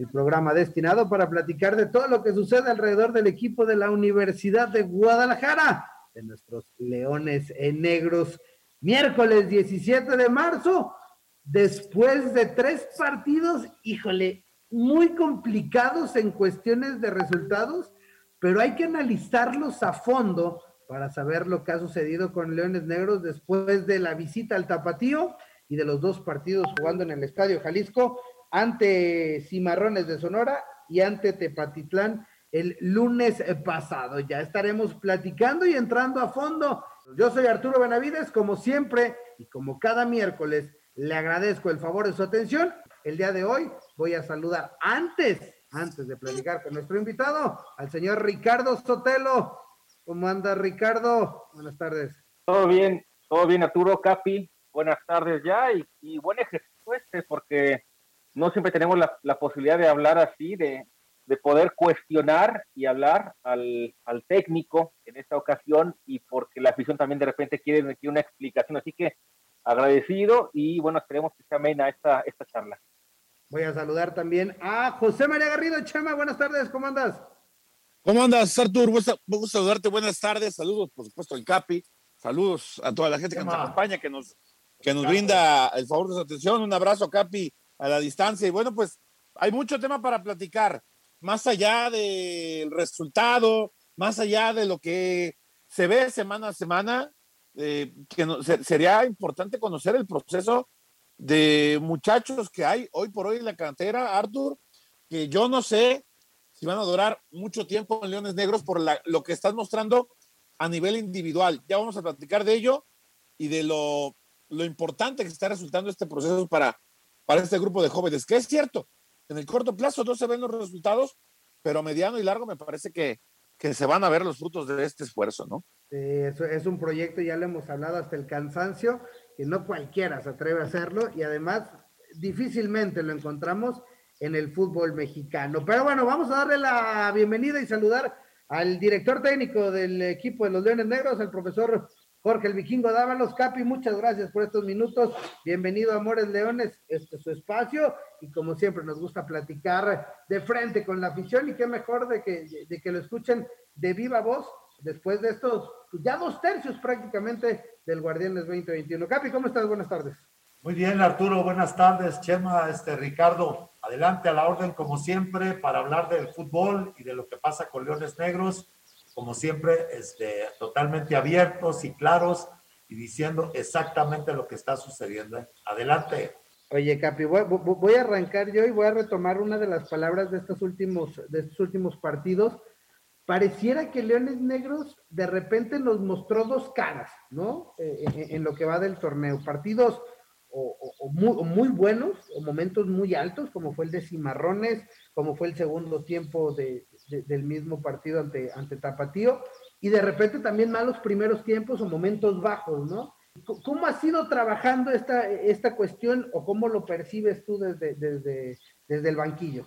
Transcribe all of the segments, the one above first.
el programa destinado para platicar de todo lo que sucede alrededor del equipo de la Universidad de Guadalajara, de nuestros Leones en Negros. Miércoles 17 de marzo, después de tres partidos, híjole, muy complicados en cuestiones de resultados, pero hay que analizarlos a fondo para saber lo que ha sucedido con Leones Negros después de la visita al Tapatío y de los dos partidos jugando en el Estadio Jalisco ante Cimarrones de Sonora y ante Tepatitlán el lunes pasado. Ya estaremos platicando y entrando a fondo. Yo soy Arturo Benavides, como siempre y como cada miércoles, le agradezco el favor de su atención. El día de hoy voy a saludar antes, antes de platicar con nuestro invitado, al señor Ricardo Sotelo. ¿Cómo anda Ricardo? Buenas tardes. Todo bien, todo bien Arturo, Capi. Buenas tardes ya y, y buen ejercicio este porque no siempre tenemos la, posibilidad de hablar así, de, poder cuestionar y hablar al, técnico en esta ocasión y porque la afición también de repente quiere, una explicación. Así que agradecido y bueno, esperemos que sea amena esta, esta charla. Voy a saludar también a José María Garrido Chema. Buenas tardes, ¿cómo andas? ¿Cómo andas, Artur? Me gusta saludarte. Buenas tardes. Saludos, por supuesto, al Capi. Saludos a toda la gente que nos acompaña, que nos, que nos brinda el favor de su atención. Un abrazo, Capi, a la distancia. Y bueno, pues hay mucho tema para platicar, más allá del resultado, más allá de lo que se ve semana a semana, eh, que sería importante conocer el proceso de muchachos que hay hoy por hoy en la cantera, Arthur, que yo no sé si van a durar mucho tiempo en Leones Negros por lo que estás mostrando a nivel individual. Ya vamos a platicar de ello y de lo, lo importante que está resultando este proceso para para este grupo de jóvenes, que es cierto, en el corto plazo no se ven los resultados, pero mediano y largo me parece que, que se van a ver los frutos de este esfuerzo, ¿no? Sí, eso es un proyecto, ya lo hemos hablado hasta el cansancio, que no cualquiera se atreve a hacerlo y además difícilmente lo encontramos en el fútbol mexicano. Pero bueno, vamos a darle la bienvenida y saludar al director técnico del equipo de los Leones Negros, el profesor Jorge el Vikingo Dávalos, Capi, muchas gracias por estos minutos. Bienvenido Amores Leones, este es su espacio y como siempre nos gusta platicar de frente con la afición y qué mejor de que, de que lo escuchen de viva voz después de estos pues, ya dos tercios prácticamente del Guardianes 2021. Capi, ¿cómo estás? Buenas tardes. Muy bien, Arturo, buenas tardes. Chema, este Ricardo, adelante a la orden como siempre para hablar del fútbol y de lo que pasa con Leones Negros como siempre, este, totalmente abiertos y claros y diciendo exactamente lo que está sucediendo. Adelante. Oye, Capi, voy, a arrancar yo y voy a retomar una de las palabras de estos últimos, de estos últimos partidos. Pareciera que Leones Negros de repente nos mostró dos caras, ¿no? Eh, eh, en, lo que va del torneo. Partidos o, muy, buenos, o momentos muy altos, como fue el de Cimarrones, como fue el segundo tiempo de, del mismo partido ante, ante Tapatío, y de repente también malos primeros tiempos o momentos bajos, ¿no? ¿Cómo ha sido trabajando esta, esta cuestión o cómo lo percibes tú desde, desde, desde el banquillo?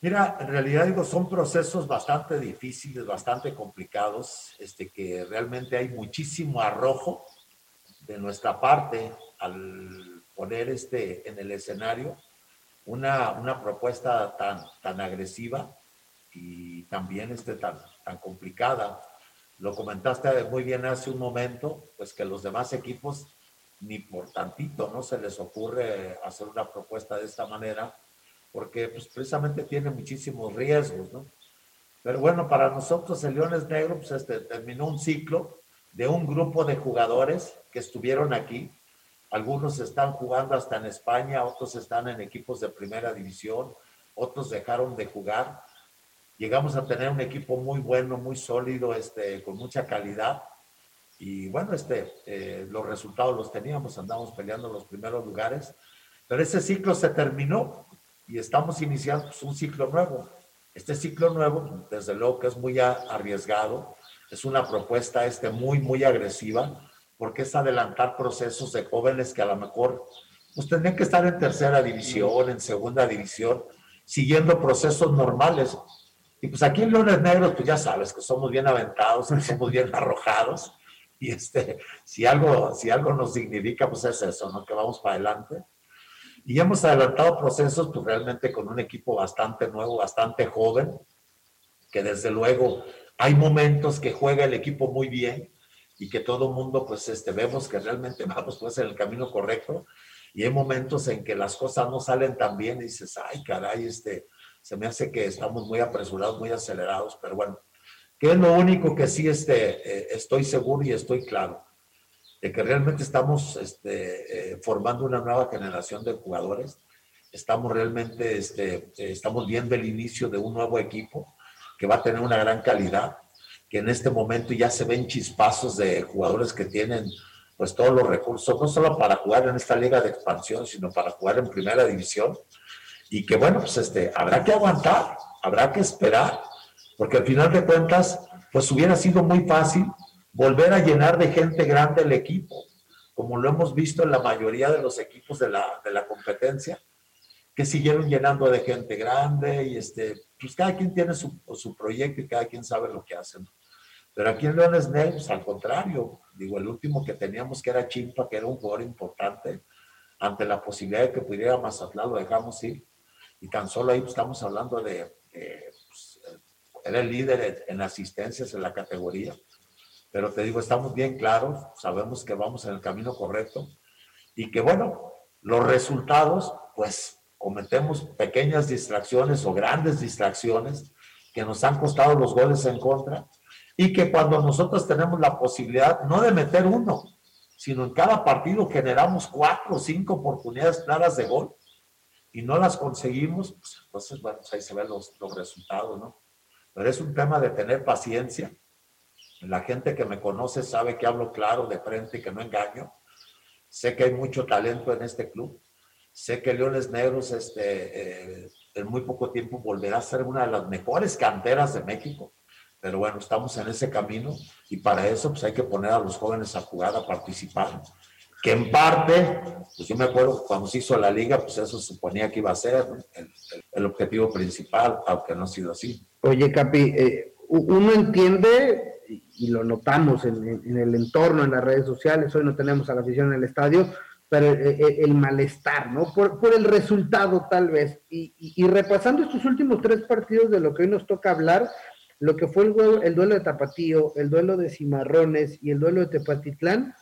Mira, en realidad digo, son procesos bastante difíciles, bastante complicados, este, que realmente hay muchísimo arrojo de nuestra parte al poner este en el escenario una, una propuesta tan, tan agresiva y también este, tan, tan complicada. Lo comentaste muy bien hace un momento, pues que los demás equipos ni por tantito no se les ocurre hacer una propuesta de esta manera, porque pues precisamente tiene muchísimos riesgos, ¿no? Pero bueno, para nosotros el Leones Negro pues este, terminó un ciclo de un grupo de jugadores que estuvieron aquí. Algunos están jugando hasta en España, otros están en equipos de primera división, otros dejaron de jugar llegamos a tener un equipo muy bueno, muy sólido, este, con mucha calidad. Y bueno, este, eh, los resultados los teníamos, andamos peleando los primeros lugares, pero ese ciclo se terminó y estamos iniciando pues, un ciclo nuevo. Este ciclo nuevo, desde luego que es muy arriesgado, es una propuesta este muy, muy agresiva, porque es adelantar procesos de jóvenes que a lo mejor pues tendrían que estar en tercera división, en segunda división, siguiendo procesos normales. Y pues aquí en Leones Negros, pues ya sabes que somos bien aventados, que somos bien arrojados. Y este, si algo, si algo nos significa, pues es eso, ¿no? Que vamos para adelante. Y hemos adelantado procesos, pues realmente con un equipo bastante nuevo, bastante joven, que desde luego hay momentos que juega el equipo muy bien y que todo mundo, pues este, vemos que realmente vamos pues en el camino correcto. Y hay momentos en que las cosas no salen tan bien y dices, ay, caray, este, se me hace que estamos muy apresurados, muy acelerados, pero bueno, que es lo único que sí este, eh, estoy seguro y estoy claro, de que realmente estamos este, eh, formando una nueva generación de jugadores, estamos realmente, este, eh, estamos viendo el inicio de un nuevo equipo que va a tener una gran calidad, que en este momento ya se ven chispazos de jugadores que tienen pues todos los recursos, no solo para jugar en esta liga de expansión, sino para jugar en primera división, y que bueno, pues este, habrá que aguantar, habrá que esperar, porque al final de cuentas, pues hubiera sido muy fácil volver a llenar de gente grande el equipo, como lo hemos visto en la mayoría de los equipos de la, de la competencia, que siguieron llenando de gente grande y este, pues cada quien tiene su, su proyecto y cada quien sabe lo que hacen. Pero aquí en Leones Negros, al contrario, digo, el último que teníamos que era Chimpa, que era un jugador importante, ante la posibilidad de que pudiera Mazatlán, lo dejamos ir y tan solo ahí estamos hablando de, pues, el líder en asistencias en la categoría, pero te digo, estamos bien claros, sabemos que vamos en el camino correcto y que bueno, los resultados, pues cometemos pequeñas distracciones o grandes distracciones que nos han costado los goles en contra y que cuando nosotros tenemos la posibilidad no de meter uno, sino en cada partido generamos cuatro o cinco oportunidades claras de gol y no las conseguimos, pues entonces, bueno, pues ahí se ven los, los resultados, ¿no? Pero es un tema de tener paciencia. La gente que me conoce sabe que hablo claro de frente y que no engaño. Sé que hay mucho talento en este club. Sé que Leones Negros este, eh, en muy poco tiempo volverá a ser una de las mejores canteras de México. Pero bueno, estamos en ese camino y para eso pues hay que poner a los jóvenes a jugar, a participar que en parte, pues yo me acuerdo cuando se hizo la liga, pues eso suponía que iba a ser el, objetivo principal, aunque no ha sido así. Oye, Capi, eh, uno entiende, y lo notamos en, el entorno, en las redes sociales, hoy no tenemos a la afición en el estadio, pero el, malestar, ¿no? Por, el resultado tal vez. Y, y, repasando estos últimos tres partidos de lo que hoy nos toca hablar, lo que fue el, el duelo de Tapatío, el duelo de Cimarrones y el duelo de Tepatitlán,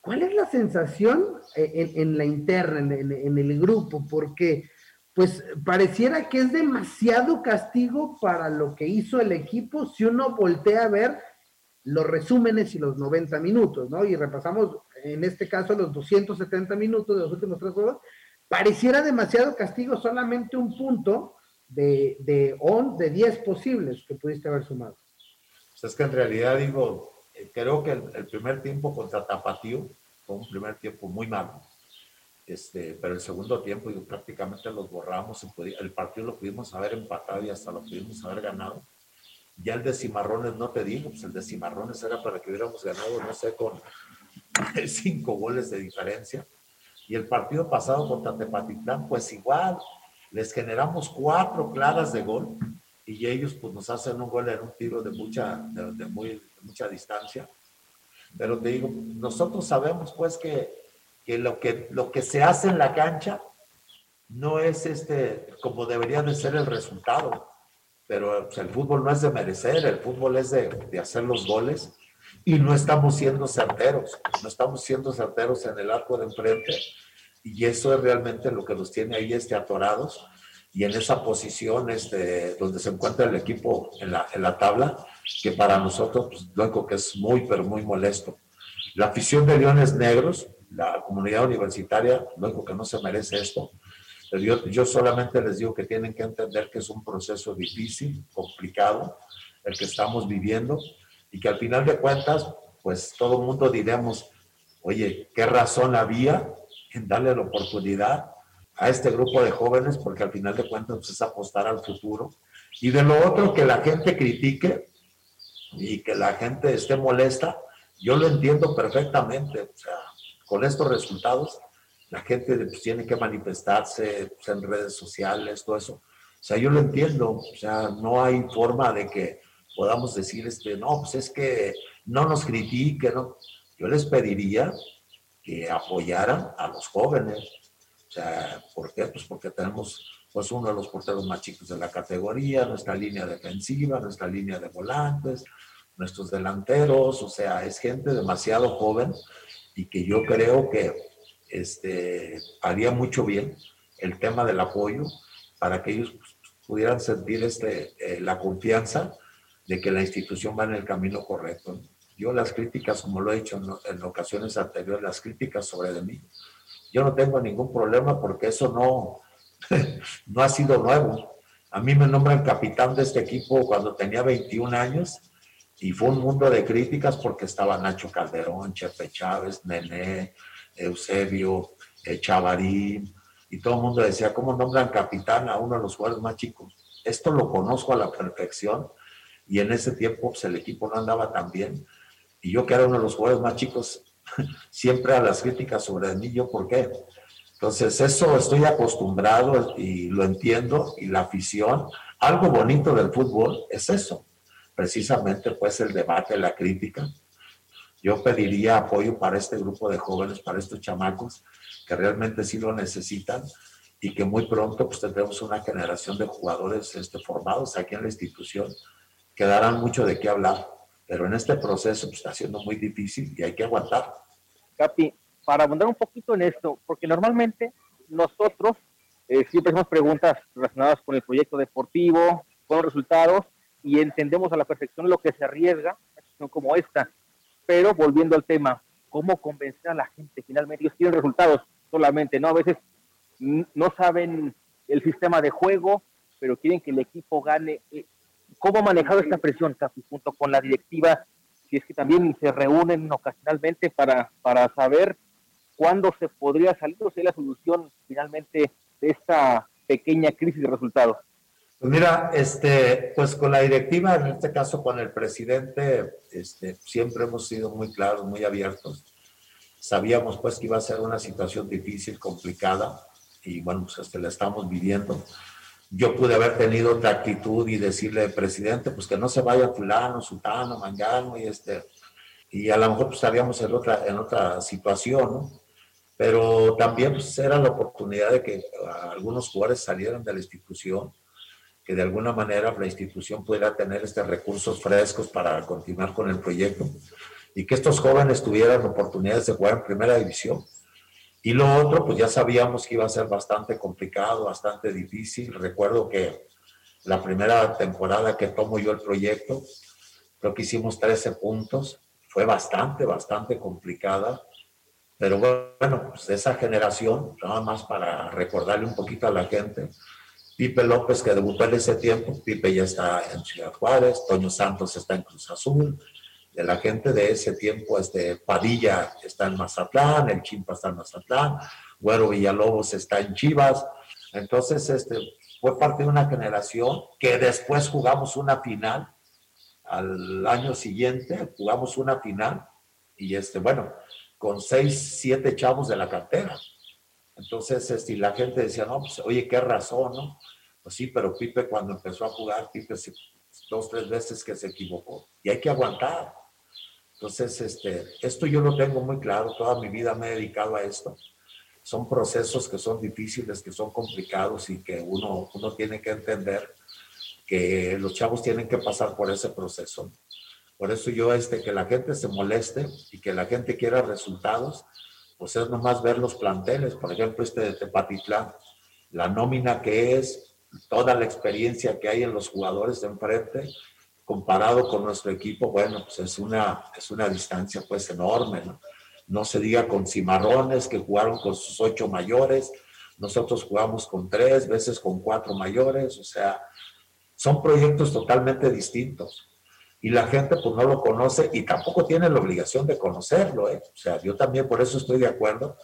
¿Cuál es la sensación eh, en, la interna, en, el grupo? Porque pues pareciera que es demasiado castigo para lo que hizo el equipo si uno voltea a ver los resúmenes y los 90 minutos, ¿no? Y repasamos en este caso los 270 minutos de los últimos tres juegos. Pareciera demasiado castigo solamente un punto de, de, on, de 10 posibles que pudiste haber sumado. Pues es que en realidad digo, creo que el, primer tiempo contra Tapatío fue un primer tiempo muy malo. Este, pero el segundo tiempo prácticamente los borramos. El partido lo pudimos haber empatado y hasta lo pudimos haber ganado. Ya el de Cimarrones no te digo, pues el de Cimarrones era para que hubiéramos ganado, no sé, con cinco goles de diferencia. Y el partido pasado contra Tepatitlán, pues igual, les generamos cuatro claras de gol y ellos pues nos hacen un gol en un tiro de mucha, de muy, mucha distancia. Pero te digo, nosotros sabemos pues que, que, lo, que lo que se hace en la cancha no es este como debería de ser el resultado. Pero pues, el fútbol no es de merecer, el fútbol es de, de hacer los goles y no estamos siendo certeros, no estamos siendo certeros en el arco de enfrente y eso es realmente lo que nos tiene ahí este atorados y en esa posición este, donde se encuentra el equipo en la, en la tabla, que para nosotros, pues, lógico que es muy, pero muy molesto. La afición de Leones Negros, la comunidad universitaria, lógico que no se merece esto, yo, yo solamente les digo que tienen que entender que es un proceso difícil, complicado, el que estamos viviendo, y que al final de cuentas, pues todo el mundo diremos, oye, ¿qué razón había en darle la oportunidad a este grupo de jóvenes? Porque al final de cuentas pues, es apostar al futuro Y de lo otro, que la gente critique y que la gente esté molesta, yo lo entiendo perfectamente. O sea, con estos resultados, la gente pues, tiene que manifestarse pues, en redes sociales, todo eso. O sea, yo lo entiendo. O sea, no hay forma de que podamos decir, este, no, pues es que no nos critiquen, ¿no? Yo les pediría que apoyaran a los jóvenes. O sea, ¿por qué? Pues porque tenemos pues uno de los porteros más chicos de la categoría, nuestra línea defensiva, nuestra línea de volantes, nuestros delanteros, o sea, es gente demasiado joven y que yo creo que este, haría mucho bien el tema del apoyo para que ellos pues, pudieran sentir este, eh, la confianza de que la institución va en el camino correcto. Yo las críticas, como lo he dicho en, en ocasiones anteriores, las críticas sobre de mí, yo no tengo ningún problema porque eso no, no ha sido nuevo. A mí me nombran capitán de este equipo cuando tenía 21 años y fue un mundo de críticas porque estaba Nacho Calderón, Chepe Chávez, Nené, Eusebio, eh, Chavarín, y todo el mundo decía, ¿cómo nombran capitán a uno de los jugadores más chicos? Esto lo conozco a la perfección y en ese tiempo pues, el equipo no andaba tan bien. Y yo que era uno de los jugadores más chicos, siempre a las críticas sobre mí, ¿yo por qué? Entonces, eso estoy acostumbrado y lo entiendo, y la afición, algo bonito del fútbol es eso, precisamente pues el debate, la crítica. Yo pediría apoyo para este grupo de jóvenes, para estos chamacos, que realmente sí lo necesitan y que muy pronto pues tendremos una generación de jugadores este, formados aquí en la institución que darán mucho de qué hablar, pero en este proceso pues, está siendo muy difícil y hay que aguantar. Capi, para abundar un poquito en esto, porque normalmente nosotros eh, siempre hacemos preguntas relacionadas con el proyecto deportivo, con los resultados, y entendemos a la perfección lo que se arriesga una situación como esta. Pero volviendo al tema, ¿cómo convencer a la gente? Finalmente, ellos quieren resultados solamente, ¿no? A veces no saben el sistema de juego, pero quieren que el equipo gane. Eh, ¿Cómo ha manejado esta presión, Capi, junto con la directiva? Si es que también se reúnen ocasionalmente para, para saber cuándo se podría salir o sea la solución finalmente de esta pequeña crisis de resultados? Pues mira, este, pues con la directiva, en este caso con el presidente, este, siempre hemos sido muy claros, muy abiertos. Sabíamos pues que iba a ser una situación difícil, complicada, y bueno, pues este, la estamos viviendo. Yo pude haber tenido otra actitud y decirle, presidente, pues que no se vaya fulano, sultano, mangano, y este, y a lo mejor pues estaríamos en otra, en otra situación, ¿no? Pero también pues, era la oportunidad de que algunos jugadores salieran de la institución, que de alguna manera la institución pudiera tener estos recursos frescos para continuar con el proyecto y que estos jóvenes tuvieran oportunidades de jugar en primera división. Y lo otro, pues ya sabíamos que iba a ser bastante complicado, bastante difícil. Recuerdo que la primera temporada que tomo yo el proyecto, creo que hicimos 13 puntos, fue bastante, bastante complicada pero bueno, pues esa generación, nada más para recordarle un poquito a la gente, Pipe López, que debutó en ese tiempo, Pipe ya está en Ciudad Juárez, Toño Santos está en Cruz Azul, de la gente de ese tiempo, este, Padilla está en Mazatlán, el Chimpa está en Mazatlán, Güero Villalobos está en Chivas, entonces este, fue parte de una generación que después jugamos una final, al año siguiente jugamos una final, y este, bueno, con seis, siete chavos de la cartera. Entonces, este, la gente decía, no, pues, oye, qué razón, ¿no? Pues sí, pero Pipe cuando empezó a jugar, Pipe dos, tres veces que se equivocó. Y hay que aguantar. Entonces, este, esto yo lo tengo muy claro, toda mi vida me he dedicado a esto. Son procesos que son difíciles, que son complicados y que uno, uno tiene que entender que los chavos tienen que pasar por ese proceso. Por eso yo, este, que la gente se moleste y que la gente quiera resultados, pues es nomás ver los planteles. Por ejemplo, este de Tepatitlán, la nómina que es, toda la experiencia que hay en los jugadores de enfrente, comparado con nuestro equipo, bueno, pues es una, es una distancia pues enorme, ¿no? No se diga con cimarrones que jugaron con sus ocho mayores, nosotros jugamos con tres, veces con cuatro mayores, o sea, son proyectos totalmente distintos y la gente pues no lo conoce y tampoco tiene la obligación de conocerlo. ¿eh? O sea, yo también por eso estoy de acuerdo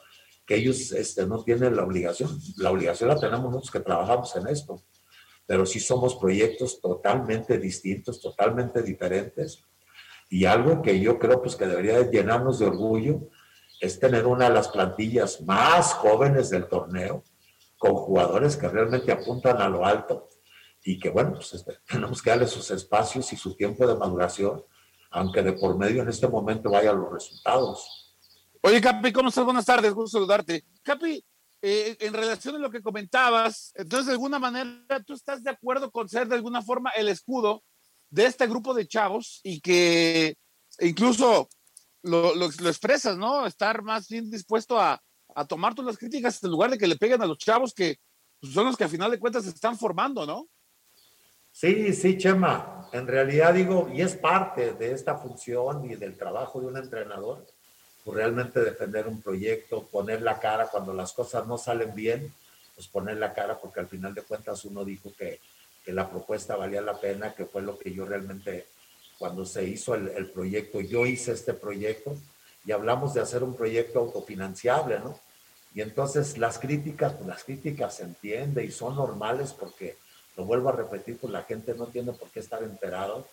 que ellos este, no tienen la obligación. La obligación la tenemos nosotros que trabajamos en esto. pero sí somos proyectos totalmente distintos, totalmente diferentes. Y algo que yo creo pues que debería llenarnos de orgullo es tener una de las plantillas más jóvenes del torneo, con jugadores que realmente apuntan a lo alto y que bueno, pues este, tenemos que darle sus espacios y su tiempo de maduración, aunque de por medio en este momento vayan los resultados. Oye, Capi, ¿cómo estás? Buenas tardes, gusto saludarte. Capi, eh, en relación a lo que comentabas, entonces de alguna manera tú estás de acuerdo con ser de alguna forma el escudo de este grupo de chavos y que incluso lo, expresas, ¿no? Estar más bien dispuesto a, a tomar todas las críticas en lugar de que le peguen a los chavos que pues, son los que a final de cuentas se están formando, ¿no? Sí, sí, Chema. En realidad digo, y es parte de esta función y del trabajo de un entrenador, pues realmente defender un proyecto, poner la cara cuando las cosas no salen bien, pues poner la cara porque al final de cuentas uno dijo que, que la propuesta valía la pena, que fue lo que yo realmente, cuando se hizo el, proyecto, yo hice este proyecto y hablamos de hacer un proyecto autofinanciable, ¿no? Y entonces las críticas, pues las críticas se entiende y son normales porque, lo vuelvo a repetir, pues la gente no tiene por qué estar enterado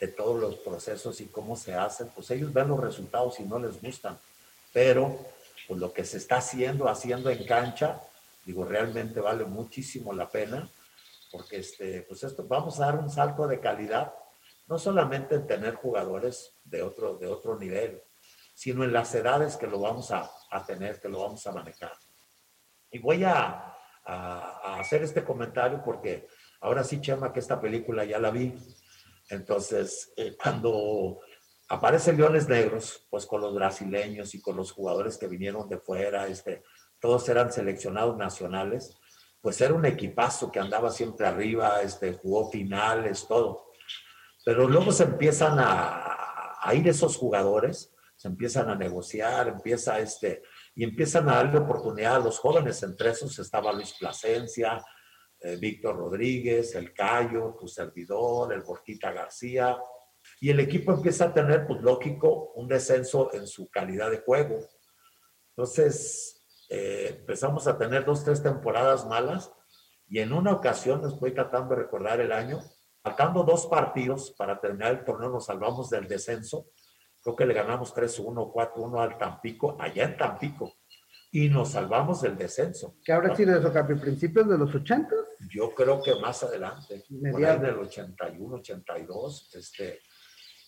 de todos los procesos y cómo se hacen, pues ellos ven los resultados y no les gustan. Pero pues lo que se está haciendo, haciendo en cancha, digo, realmente vale muchísimo la pena, porque este, pues esto, vamos a dar un salto de calidad, no solamente en tener jugadores de otro, de otro nivel, sino en las edades que lo vamos a, a tener, que lo vamos a manejar. Y voy a, a, a hacer este comentario porque ahora sí, Chema, que esta película ya la vi, entonces, eh, cuando aparecen Leones Negros, pues con los brasileños y con los jugadores que vinieron de fuera, este, todos eran seleccionados nacionales, pues era un equipazo que andaba siempre arriba, este, jugó finales, todo. Pero luego se empiezan a, a ir esos jugadores, se empiezan a negociar, empieza este, y empiezan a darle oportunidad a los jóvenes. Entre esos estaba Luis Plasencia, eh, Víctor Rodríguez, el Cayo, tu servidor, el Borquita García, y el equipo empieza a tener, pues lógico, un descenso en su calidad de juego. Entonces, eh, empezamos a tener dos, tres temporadas malas, y en una ocasión, estoy tratando de recordar el año, faltando dos partidos para terminar el torneo, nos salvamos del descenso. Creo que le ganamos 3-1, 4-1 al Tampico, allá en Tampico y nos salvamos del descenso. ¿Qué habrá sido eso? ¿Principios de los 80? Yo creo que más adelante, por ahí del 81, 82, este,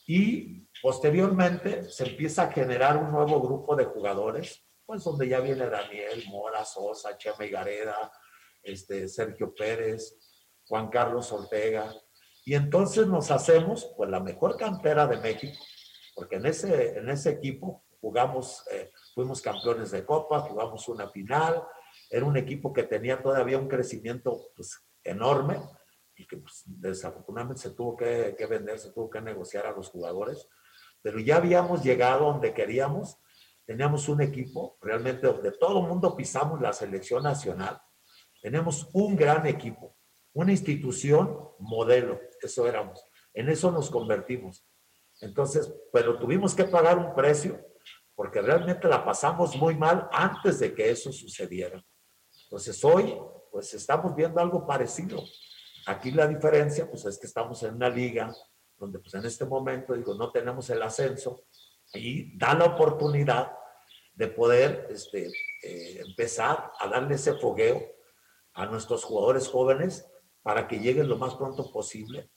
y posteriormente se empieza a generar un nuevo grupo de jugadores, pues donde ya viene Daniel, Mora, Sosa, Chema Gareda, este, Sergio Pérez, Juan Carlos Ortega, y entonces nos hacemos pues la mejor cantera de México, porque en ese, en ese equipo jugamos eh, fuimos campeones de Copa, jugamos una final, era un equipo que tenía todavía un crecimiento pues, enorme y que pues, desafortunadamente se tuvo que, que, vender, se tuvo que negociar a los jugadores, pero ya habíamos llegado donde queríamos, teníamos un equipo, realmente donde todo el mundo pisamos la selección nacional, tenemos un gran equipo, una institución modelo, eso éramos, en eso nos convertimos. Entonces, pero tuvimos que pagar un precio porque realmente la pasamos muy mal antes de que eso sucediera. Entonces hoy, pues estamos viendo algo parecido. Aquí la diferencia, pues es que estamos en una liga donde pues en este momento, digo, no tenemos el ascenso y da la oportunidad de poder este, eh, empezar a darle ese fogueo a nuestros jugadores jóvenes para que lleguen lo más pronto posible.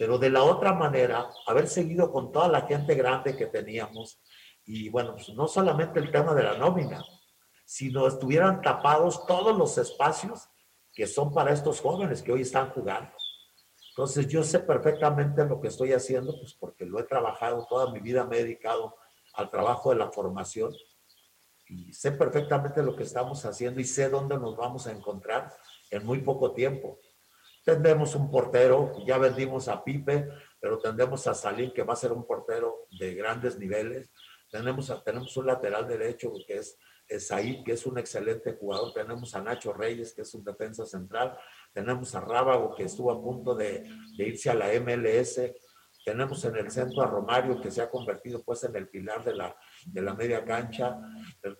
Pero de la otra manera, haber seguido con toda la gente grande que teníamos, y bueno, pues no solamente el tema de la nómina, sino estuvieran tapados todos los espacios que son para estos jóvenes que hoy están jugando. Entonces yo sé perfectamente lo que estoy haciendo, pues porque lo he trabajado toda mi vida, me he dedicado al trabajo de la formación y sé perfectamente lo que estamos haciendo y sé dónde nos vamos a encontrar en muy poco tiempo. Tendremos un portero, ya vendimos a Pipe, pero tendremos a Salim, que va a ser un portero de grandes niveles. Tenemos, tenemos un lateral derecho que es Said, que es un excelente jugador. Tenemos a Nacho Reyes, que es un defensa central. Tenemos a Rábago, que estuvo a punto de, irse a la MLS. tenemos en el centro a Romario, que se ha convertido pues en el pilar de la, de la media cancha,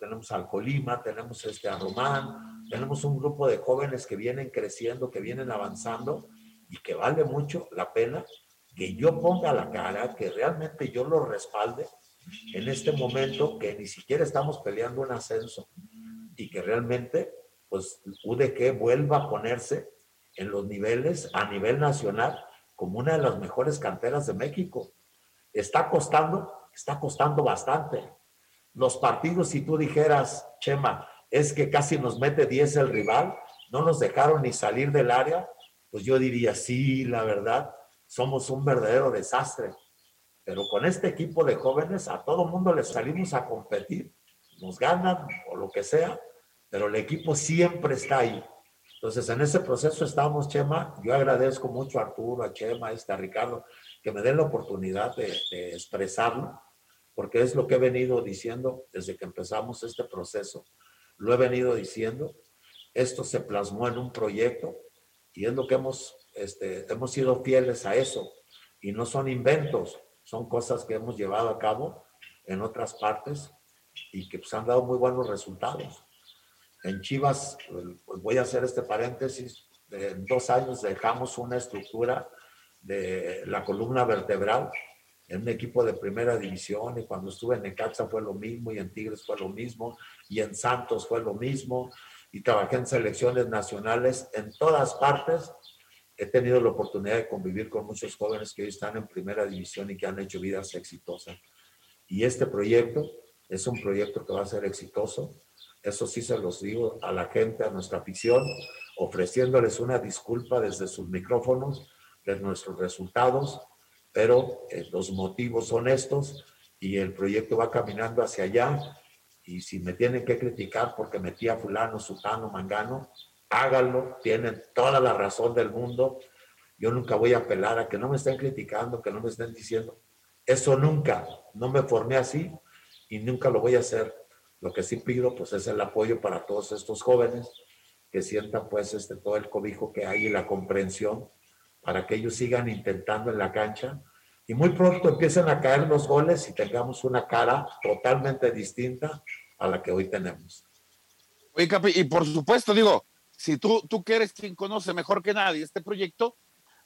tenemos al Colima, tenemos este, a Román, tenemos un grupo de jóvenes que vienen creciendo, que vienen avanzando y que vale mucho la pena que yo ponga la cara, que realmente yo lo respalde en este momento que ni siquiera estamos peleando un ascenso y que realmente pues UDG vuelva a ponerse en los niveles a nivel nacional como una de las mejores canteras de México. Está costando, está costando bastante. Los partidos, si tú dijeras, Chema, es que casi nos mete 10 el rival, no nos dejaron ni salir del área, pues yo diría, sí, la verdad, somos un verdadero desastre. Pero con este equipo de jóvenes a todo mundo les salimos a competir. Nos ganan o lo que sea, pero el equipo siempre está ahí. Entonces, en ese proceso estamos, Chema. Yo agradezco mucho a Arturo, a Chema, este, a Ricardo, que me den la oportunidad de, de expresarlo, porque es lo que he venido diciendo desde que empezamos este proceso. Lo he venido diciendo. Esto se plasmó en un proyecto y es lo que hemos, este, hemos sido fieles a eso. Y no son inventos, son cosas que hemos llevado a cabo en otras partes y que pues, han dado muy buenos resultados. En Chivas, pues voy a hacer este paréntesis, en dos años dejamos una estructura de la columna vertebral en un equipo de primera división y cuando estuve en Necaxa fue lo mismo y en Tigres fue lo mismo y en Santos fue lo mismo y trabajé en selecciones nacionales en todas partes. He tenido la oportunidad de convivir con muchos jóvenes que hoy están en primera división y que han hecho vidas exitosas. Y este proyecto es un proyecto que va a ser exitoso eso sí se los digo a la gente, a nuestra afición, ofreciéndoles una disculpa desde sus micrófonos de nuestros resultados, pero eh, los motivos son estos y el proyecto va caminando hacia allá. Y si me tienen que criticar porque metí a fulano, sutano, mangano, háganlo, tienen toda la razón del mundo. Yo nunca voy a apelar a que no me estén criticando, que no me estén diciendo. Eso nunca, no me formé así y nunca lo voy a hacer. Lo que sí pido pues es el apoyo para todos estos jóvenes que sientan pues este, todo el cobijo que hay y la comprensión para que ellos sigan intentando en la cancha y muy pronto empiecen a caer los goles y tengamos una cara totalmente distinta a la que hoy tenemos. Oye, Capi, y por supuesto, digo, si tú, tú que eres quien conoce mejor que nadie este proyecto,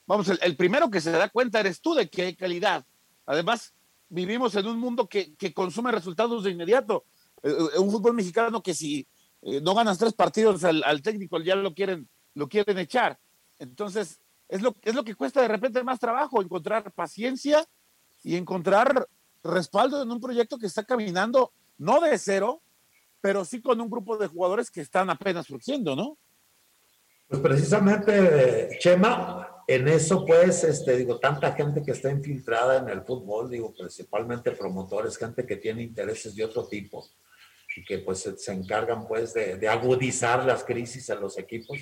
vamos, el, el primero que se da cuenta eres tú de que hay calidad. Además, vivimos en un mundo que, que consume resultados de inmediato. Eh, eh, un fútbol mexicano que si eh, no ganas tres partidos al, técnico ya lo quieren, lo quieren echar. Entonces, es lo, es lo que cuesta de repente más trabajo, encontrar paciencia y encontrar respaldo en un proyecto que está caminando, no de cero, pero sí con un grupo de jugadores que están apenas surgiendo, ¿no? Pues precisamente, Chema, en eso pues, este, digo, tanta gente que está infiltrada en el fútbol, digo, principalmente promotores, gente que tiene intereses de otro tipo y que pues se encargan pues de, agudizar las crisis en los equipos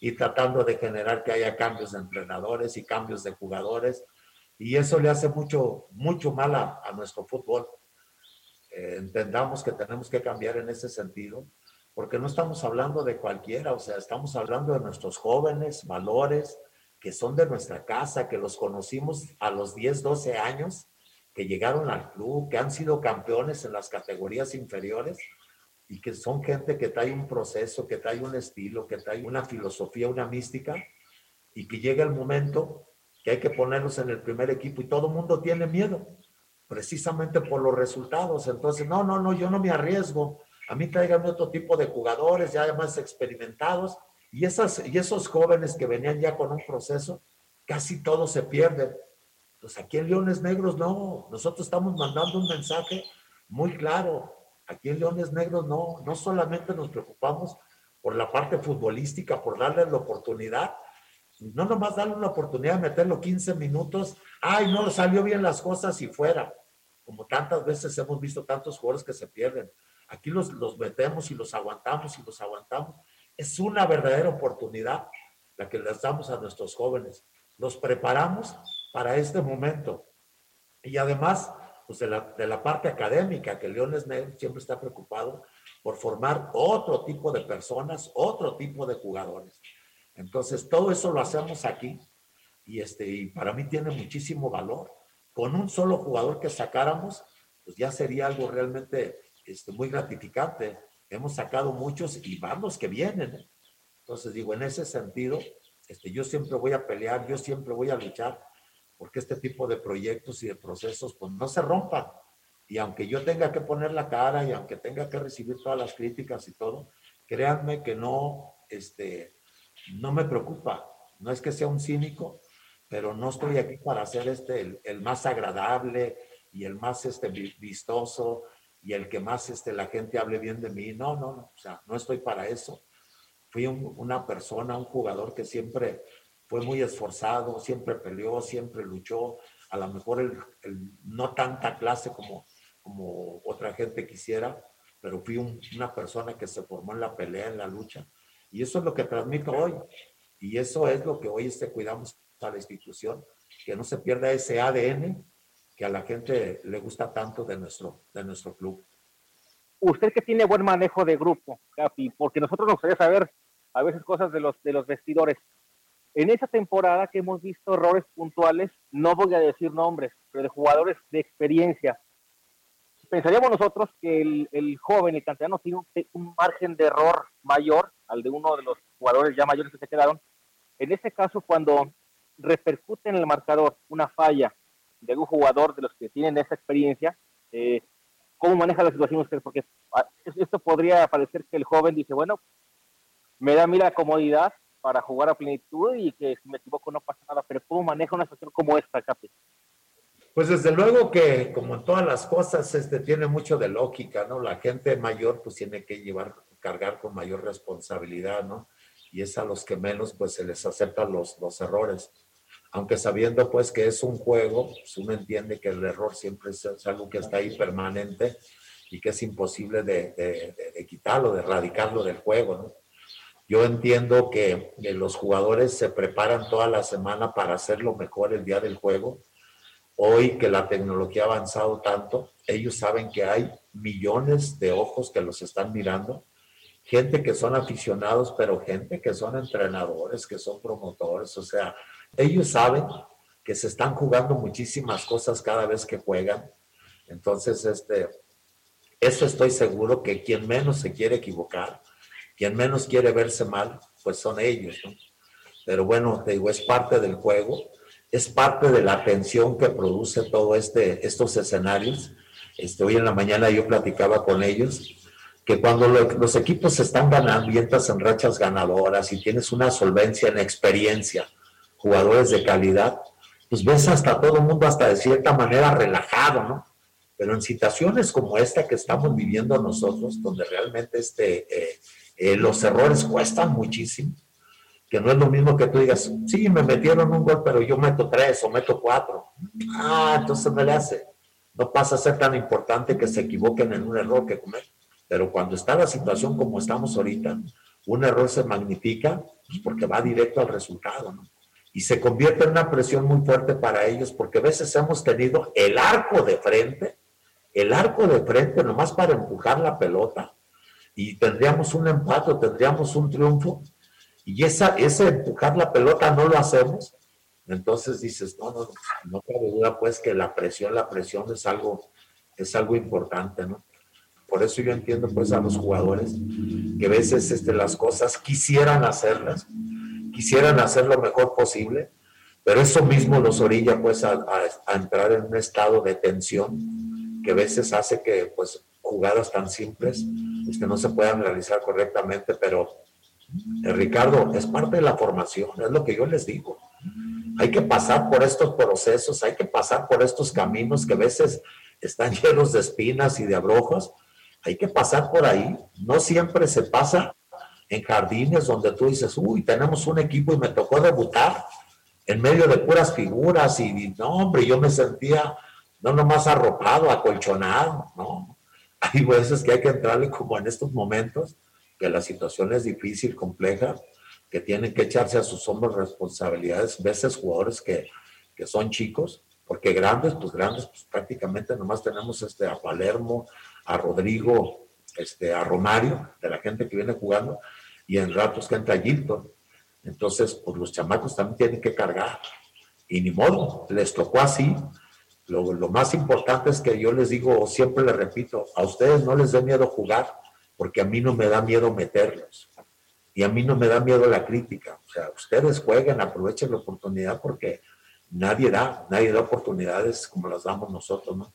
y tratando de generar que haya cambios de entrenadores y cambios de jugadores y eso le hace mucho, mucho mal a, nuestro fútbol. Eh, entendamos que tenemos que cambiar en ese sentido porque no estamos hablando de cualquiera, o sea, estamos hablando de nuestros jóvenes, valores, que son de nuestra casa, que los conocimos a los 10, 12 años que llegaron al club, que han sido campeones en las categorías inferiores y que son gente que trae un proceso, que trae un estilo, que trae una filosofía, una mística y que llega el momento que hay que ponerlos en el primer equipo y todo el mundo tiene miedo, precisamente por los resultados. Entonces, no, no, no, yo no me arriesgo. A mí tráiganme otro tipo de jugadores ya más experimentados y, esas, y esos jóvenes que venían ya con un proceso, casi todos se pierden pues aquí en Leones Negros no, nosotros estamos mandando un mensaje muy claro. Aquí en Leones Negros no, no solamente nos preocupamos por la parte futbolística, por darle la oportunidad, no nomás darle una oportunidad de meterlo 15 minutos, ay, no salió bien las cosas y fuera. Como tantas veces hemos visto tantos jugadores que se pierden. Aquí los, los metemos y los aguantamos y los aguantamos. Es una verdadera oportunidad la que les damos a nuestros jóvenes. Los preparamos para este momento. Y además, pues de la, de la parte académica, que Leones Negros siempre está preocupado por formar otro tipo de personas, otro tipo de jugadores. Entonces, todo eso lo hacemos aquí y, este, y para mí tiene muchísimo valor. con un solo jugador que sacáramos, pues ya sería algo realmente este, muy gratificante. Hemos sacado muchos y vamos que vienen. ¿eh? Entonces digo, en ese sentido, este, yo siempre voy a pelear, yo siempre voy a luchar porque este tipo de proyectos y de procesos pues no se rompan. Y aunque yo tenga que poner la cara y aunque tenga que recibir todas las críticas y todo, créanme que no, este, no me preocupa. No es que sea un cínico, pero no estoy aquí para ser este, el, más agradable y el más este, vistoso y el que más este, la gente hable bien de mí. No, no, no, o sea, no estoy para eso. Fui una persona, un jugador que siempre fue muy esforzado, siempre peleó, siempre luchó, a lo mejor el, no tanta clase como, como otra gente quisiera, pero fui una persona que se formó en la pelea, en la lucha. Y eso es lo que transmito hoy. Y eso es lo que hoy este, cuidamos a la institución, que no se pierda ese ADN que a la gente le gusta tanto de nuestro, de nuestro club. Usted que tiene buen manejo de grupo, Capi, porque nosotros nos gustaría saber a veces cosas de los, de los vestidores. En esa temporada que hemos visto errores puntuales, no voy a decir nombres, pero de jugadores de experiencia. Pensaríamos nosotros que el, el joven, el canterano, tiene un, un, margen de error mayor al de uno de los jugadores ya mayores que se quedaron. En ese caso, cuando repercute en el marcador una falla de un jugador de los que tienen esa experiencia, eh, ¿cómo maneja la situación? Porque ah, esto podría parecer que el joven dice, bueno, me da a mí la comodidad para jugar a plenitud y que si me equivoco no pasa nada, pero ¿cómo maneja una situación como esta, Capi? Pues desde luego que como en todas las cosas, este tiene mucho de lógica, ¿no? La gente mayor pues tiene que llevar, cargar con mayor responsabilidad, ¿no? Y es a los que menos pues se les aceptan los, los errores aunque sabiendo pues que es un juego, pues uno entiende que el error siempre es, algo que está ahí permanente y que es imposible de, quitarlo, de erradicarlo del juego, ¿no? Yo entiendo que, los jugadores se preparan toda la semana para hacerlo mejor el día del juego. Hoy que la tecnología ha avanzado tanto, ellos saben que hay millones de ojos que los están mirando, gente que son aficionados, pero gente que son entrenadores, que son promotores, o sea, ellos saben que se están jugando muchísimas cosas cada vez que juegan. Entonces, este, eso estoy seguro que quien menos se quiere equivocar, quien menos quiere verse mal, pues son ellos. Pero bueno, te digo, es parte del juego, es parte de la tensión que produce todo este, estos escenarios. Este, hoy en la mañana yo platicaba con ellos que cuando los equipos están ganando y en rachas ganadoras y tienes una solvencia en experiencia, jugadores de calidad, pues ves hasta todo el mundo hasta de cierta manera relajado, ¿no? Pero en situaciones como esta que estamos viviendo nosotros, donde realmente este, eh, eh, los errores cuestan muchísimo, que no es lo mismo que tú digas, sí, me metieron un gol, pero yo meto tres o meto cuatro. Ah, entonces me le hace. No pasa a ser tan importante que se equivoquen en un error que comer. Pero cuando está la situación como estamos ahorita, un error se magnifica pues porque va directo al resultado, ¿no? Y se convierte en una presión muy fuerte para ellos porque a veces hemos tenido el arco de frente, el arco de frente nomás para empujar la pelota y tendríamos un empate, tendríamos un triunfo y esa, ese empujar la pelota no lo hacemos, entonces dices, no, no, no cabe duda pues que la presión, la presión es algo, es algo importante, ¿no? Por eso yo entiendo pues a los jugadores que a veces este, las cosas quisieran hacerlas, quisieran hacer lo mejor posible, pero eso mismo los orilla pues a, entrar en un estado de tensión que a veces hace que pues jugadas tan simples que no se puedan realizar correctamente, pero eh, Ricardo, es parte de la formación, es lo que yo les digo. Hay que pasar por estos procesos, hay que pasar por estos caminos que a veces están llenos de espinas y de abrojos. Hay que pasar por ahí. No siempre se pasa en jardines donde tú dices, uy, tenemos un equipo y me tocó debutar en medio de puras figuras y, no, hombre, yo me sentía no nomás arropado, acolchonado, ¿no? Hay veces que hay que entrarle como en estos momentos, que la situación es difícil, compleja, que tienen que echarse a sus hombros responsabilidades, veces jugadores que, que son chicos, porque grandes, pues grandes, pues prácticamente nomás tenemos este, a Palermo, a Rodrigo, este, a Romario, de la gente que viene jugando, y en ratos que entra Gilton. Entonces, pues los chamacos también tienen que cargar. Y ni modo, les tocó así. Lo, lo, más importante es que yo les digo, siempre les repito, a ustedes no les dé miedo jugar, porque a mí no me da miedo meterlos. Y a mí no me da miedo la crítica. O sea, ustedes jueguen, aprovechen la oportunidad porque nadie da, nadie da oportunidades como las damos nosotros, ¿no?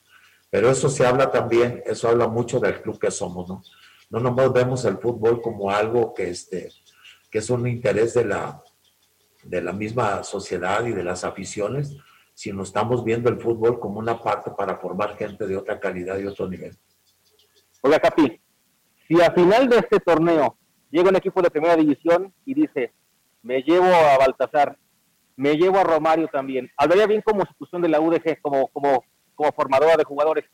Pero eso se habla también, eso habla mucho del club que somos, ¿no? No nomás vemos el fútbol como algo que, este, que es un interés de la, de la misma sociedad y de las aficiones, sino estamos viendo el fútbol como una parte para formar gente de otra calidad y otro nivel. Oiga, Capi, si a final de este torneo llega un equipo de primera división y dice, me llevo a Baltasar, me llevo a Romario también, hablaría bien como institución de la UDG, como, como, como formadora de jugadores,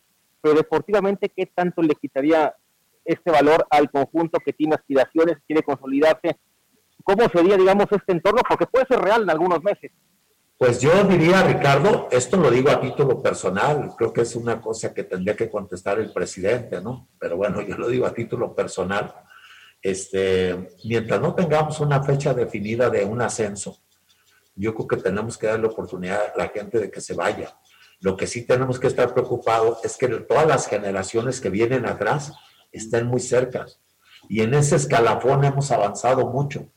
pero deportivamente, ¿qué tanto le quitaría este valor al conjunto que tiene aspiraciones, quiere consolidarse. ¿Cómo sería, digamos, este entorno? Porque puede ser real en algunos meses. Pues yo diría, Ricardo, esto lo digo a título personal, creo que es una cosa que tendría que contestar el presidente, ¿no? Pero bueno, yo lo digo a título personal. Este, mientras no tengamos una fecha definida de un ascenso, yo creo que tenemos que darle oportunidad a la gente de que se vaya. Lo que sí tenemos que estar preocupados es que todas las generaciones que vienen atrás estén muy cerca. Y en ese escalafón hemos avanzado mucho.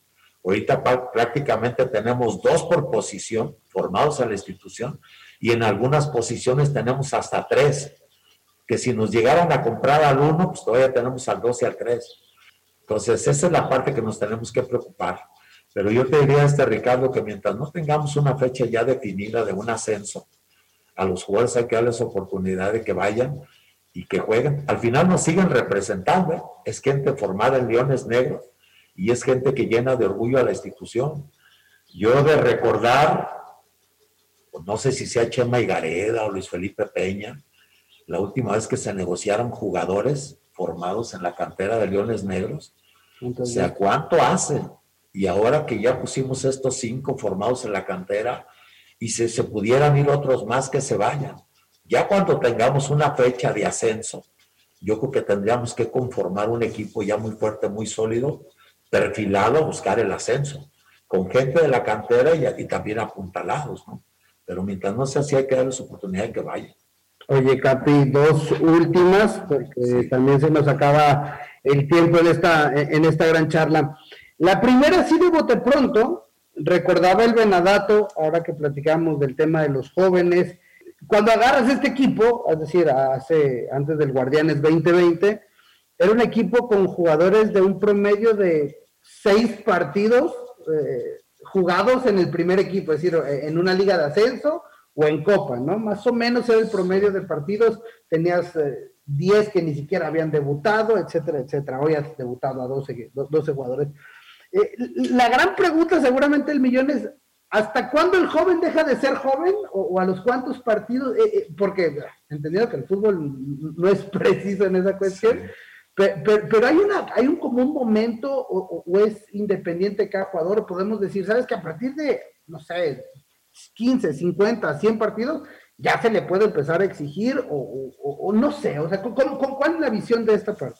Ahorita prácticamente tenemos dos por posición formados en la institución y en algunas posiciones tenemos hasta tres, que si nos llegaran a comprar al uno, pues todavía tenemos al dos y al tres. Entonces, esa es la parte que nos tenemos que preocupar. Pero yo te diría, este Ricardo, que mientras no tengamos una fecha ya definida de un ascenso, a los jugadores hay que darles oportunidad de que vayan y que jueguen. Al final nos siguen representando. Es gente formada en Leones Negros y es gente que llena de orgullo a la institución. Yo de recordar, pues, no sé si sea Chema Gareda o Luis Felipe Peña, la última vez que se negociaron jugadores formados en la cantera de Leones Negros, o sea, ¿cuánto hace? Y ahora que ya pusimos estos cinco formados en la cantera y si se pudieran ir otros más que se vayan. Ya cuando tengamos una fecha de ascenso, yo creo que tendríamos que conformar un equipo ya muy fuerte, muy sólido, perfilado a buscar el ascenso, con gente de la cantera y, también apuntalados, ¿no? Pero mientras no sea así, hay que darles oportunidad de que vayan. Oye, Capi, dos últimas, porque también se nos acaba el tiempo en esta, en esta gran charla. La primera, sí de bote pronto, recordaba el Benadato, ahora que platicamos del tema de los jóvenes, cuando agarras este equipo, es decir, hace, antes del Guardianes 2020, era un equipo con jugadores de un promedio de seis partidos eh, jugados en el primer equipo, es decir, en una liga de ascenso o en Copa, ¿no? Más o menos era el promedio de partidos, tenías 10 eh, que ni siquiera habían debutado, etcétera, etcétera. Hoy has debutado a 12, 12 jugadores. Eh, la gran pregunta seguramente el millón es, ¿Hasta cuándo el joven deja de ser joven o, a los cuantos partidos? Eh, eh, porque entendido que el fútbol no es preciso en esa cuestión, pero, hay, una, hay un como un momento o, es independiente cada jugador, podemos decir, ¿sabes que a partir de, no sé, 15, 50, 100 partidos, ya se le puede empezar a exigir o, no sé, o sea, cuál es la visión de esta parte?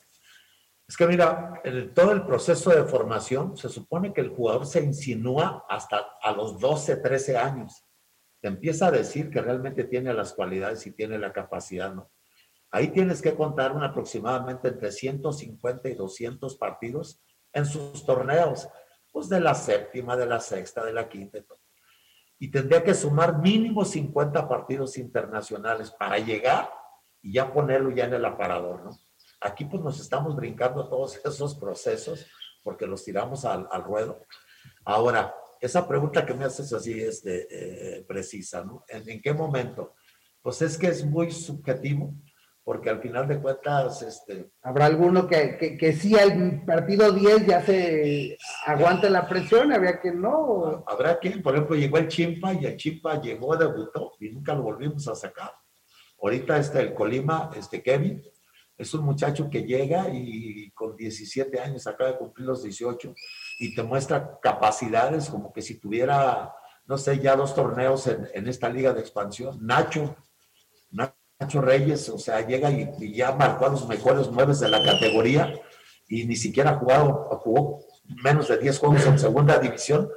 Es que mira, en todo el proceso de formación se supone que el jugador se insinúa hasta a los 12, 13 años. Te empieza a decir que realmente tiene las cualidades y tiene la capacidad, ¿no? Ahí tienes que contar un aproximadamente entre 150 y 200 partidos en sus torneos, pues de la séptima, de la sexta, de la quinta y todo. Y tendría que sumar mínimo 50 partidos internacionales para llegar y ya ponerlo ya en el aparador, ¿no? Aquí pues nos estamos brincando todos esos procesos porque los tiramos al, ruedo. Ahora, esa pregunta que me haces así es de, eh, precisa, ¿no? ¿En, qué momento? Pues es que es muy subjetivo, porque al final de cuentas, este... Habrá alguno que, que, que sí al partido 10 ya se aguante la presión, habría que no. Habrá quien, por ejemplo, llegó el Chimpa y el Chimpa llegó, debutó y nunca lo volvimos a sacar. Ahorita este, el Colima, este Kevin, es un muchacho que llega y con 17 años acaba de cumplir los 18 y te muestra capacidades como que si tuviera, no sé, ya dos torneos en, esta liga de expansión. Nacho, Nacho Reyes, o sea, llega y, ya marcó a los mejores nueve de la categoría y ni siquiera ha jugado, jugó menos de 10 juegos en segunda división,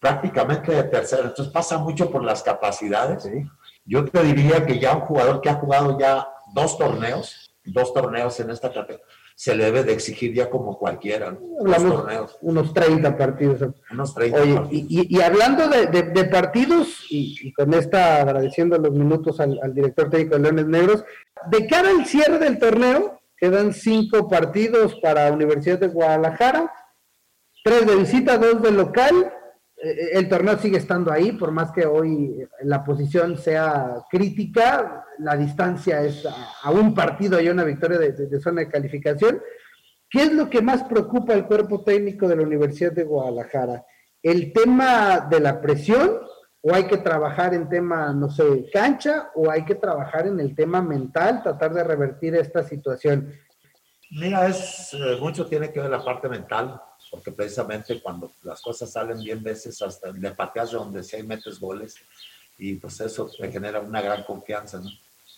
prácticamente de tercera. Entonces pasa mucho por las capacidades. Yo te diría que ya un jugador que ha jugado ya dos torneos, dos torneos en esta categoría, se le debe de exigir ya como cualquiera, torneos. Unos 30 partidos. Unos 30 Oye, Y, hablando de, partidos, y, con esta agradeciendo los minutos al, director técnico de Leones Negros, de cara al cierre del torneo, quedan cinco partidos para Universidad de Guadalajara, tres de visita, dos de local, el torneo sigue estando ahí, por más que hoy la posición sea crítica, la distancia es a, un partido y una victoria de, zona de calificación. ¿Qué es lo que más preocupa al cuerpo técnico de la Universidad de Guadalajara? ¿El tema de la presión o hay que trabajar en tema, no sé, cancha o hay que trabajar en el tema mental, tratar de revertir esta situación? Mira, es, eh, mucho tiene que ver la parte mental porque precisamente cuando las cosas salen bien, veces hasta le pateas de donde sea y metes goles, y pues eso te genera una gran confianza, ¿no?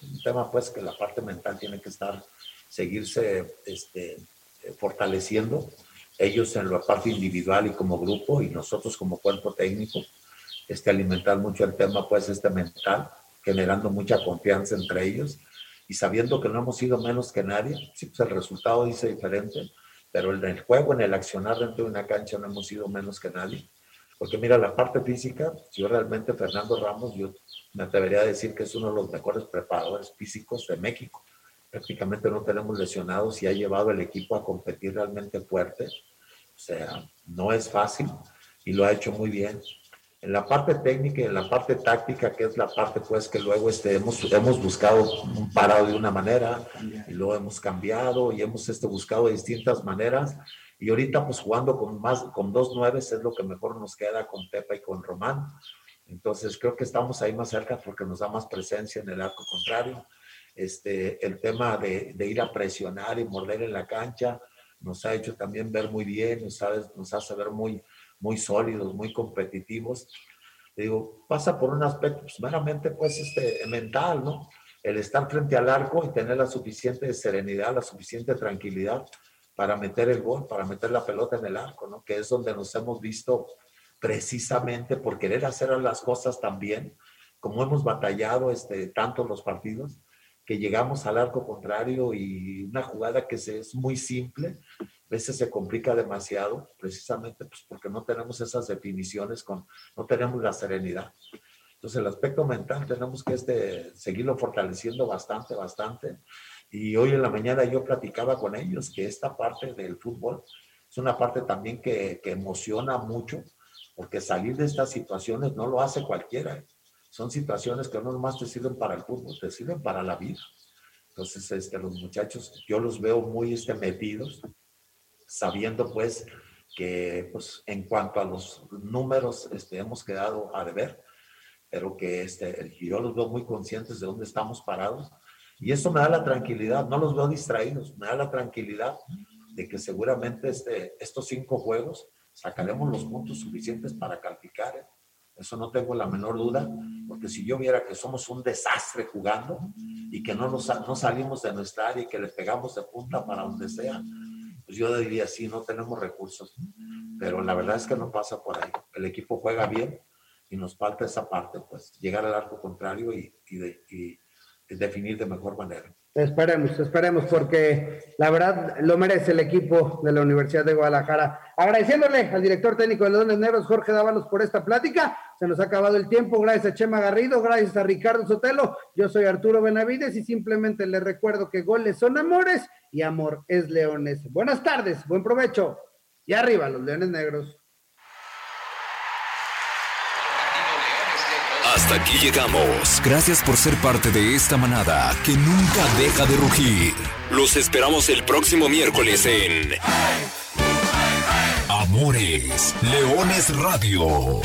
Un tema pues que la parte mental tiene que estar, seguirse este, fortaleciendo, ellos en la parte individual y como grupo, y nosotros como cuerpo técnico, este, alimentar mucho el tema pues este mental, generando mucha confianza entre ellos, y sabiendo que no hemos sido menos que nadie, sí, pues el resultado dice diferente, pero en el juego, en el accionar dentro de una cancha no hemos sido menos que nadie. Porque mira, la parte física, yo realmente Fernando Ramos, yo me atrevería a decir que es uno de los mejores preparadores físicos de México. Prácticamente no tenemos lesionados y ha llevado el equipo a competir realmente fuerte. O sea, no es fácil y lo ha hecho muy bien en la parte técnica y en la parte táctica, que es la parte pues que luego este, hemos, hemos buscado un parado de una manera y luego hemos cambiado y hemos este, buscado de distintas maneras. Y ahorita pues jugando con, más, con dos nueves es lo que mejor nos queda con Pepa y con Román. Entonces creo que estamos ahí más cerca porque nos da más presencia en el arco contrario. Este, el tema de, de ir a presionar y morder en la cancha nos ha hecho también ver muy bien, nos, nos hace ver muy, muy sólidos, muy competitivos. digo, pasa por un aspecto pues, meramente pues este, mental, ¿no? El estar frente al arco y tener la suficiente serenidad, la suficiente tranquilidad para meter el gol, para meter la pelota en el arco, ¿no? Que es donde nos hemos visto precisamente por querer hacer las cosas también, como hemos batallado este, tanto los partidos, que llegamos al arco contrario y una jugada que es muy simple, veces se complica demasiado, precisamente pues porque no tenemos esas definiciones, con, no tenemos la serenidad. Entonces el aspecto mental tenemos que este, seguirlo fortaleciendo bastante, bastante. Y hoy en la mañana yo platicaba con ellos que esta parte del fútbol es una parte también que, que emociona mucho, porque salir de estas situaciones no lo hace cualquiera. Son situaciones que no nomás te sirven para el fútbol, te sirven para la vida. Entonces, este, los muchachos, yo los veo muy este, metidos, sabiendo pues que pues, en cuanto a los números este, hemos quedado a deber, pero que este, yo los veo muy conscientes de dónde estamos parados y eso me da la tranquilidad, no los veo distraídos, me da la tranquilidad de que seguramente este, estos cinco juegos sacaremos los puntos suficientes para calificar. ¿eh? Eso no tengo la menor duda, porque si yo viera que somos un desastre jugando y que no, nos, no salimos de nuestra área y que le pegamos de punta para donde sea, pues yo diría, sí, no tenemos recursos, pero la verdad es que no pasa por ahí. El equipo juega bien y nos falta esa parte, pues llegar al arco contrario y, y, definir de mejor manera. Esperemos, esperemos, porque la verdad lo merece el equipo de la Universidad de Guadalajara. Agradeciéndole al director técnico de los Dones Negros, Jorge Dávalos, por esta plática. Se nos ha acabado el tiempo. Gracias a Chema Garrido, gracias a Ricardo Sotelo. Yo soy Arturo Benavides y simplemente les recuerdo que goles son amores y amor es leones. Buenas tardes, buen provecho y arriba los leones negros. Hasta aquí llegamos. Gracias por ser parte de esta manada que nunca deja de rugir. Los esperamos el próximo miércoles en Amores Leones Radio.